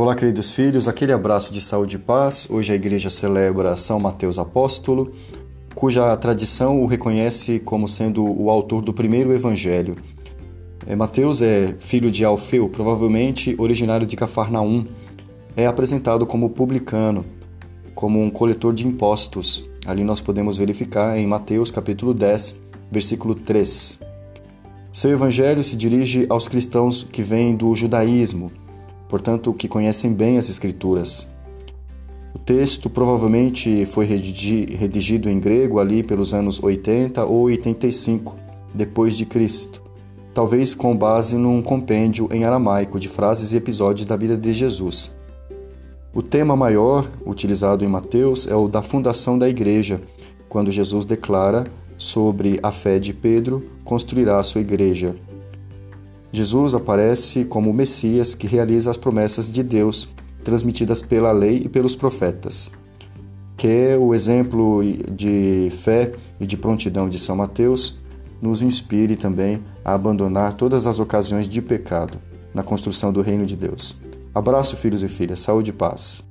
Olá, queridos filhos, aquele abraço de saúde e paz. Hoje a igreja celebra São Mateus Apóstolo, cuja tradição o reconhece como sendo o autor do primeiro evangelho. É, Mateus é filho de Alfeu, provavelmente originário de Cafarnaum. É apresentado como publicano, como um coletor de impostos. Ali nós podemos verificar em Mateus capítulo 10, versículo 3. Seu evangelho se dirige aos cristãos que vêm do judaísmo, portanto, que conhecem bem as Escrituras. O texto provavelmente foi redigido em grego ali pelos anos 80 ou 85 depois de Cristo, talvez com base num compêndio em aramaico de frases e episódios da vida de Jesus. O tema maior utilizado em Mateus é o da fundação da igreja, quando Jesus declara sobre a fé de Pedro construirá a sua igreja. Jesus aparece como o Messias que realiza as promessas de Deus transmitidas pela lei e pelos profetas. Que é o exemplo de fé e de prontidão de São Mateus nos inspire também a abandonar todas as ocasiões de pecado na construção do reino de Deus. Abraço, filhos e filhas, saúde e paz.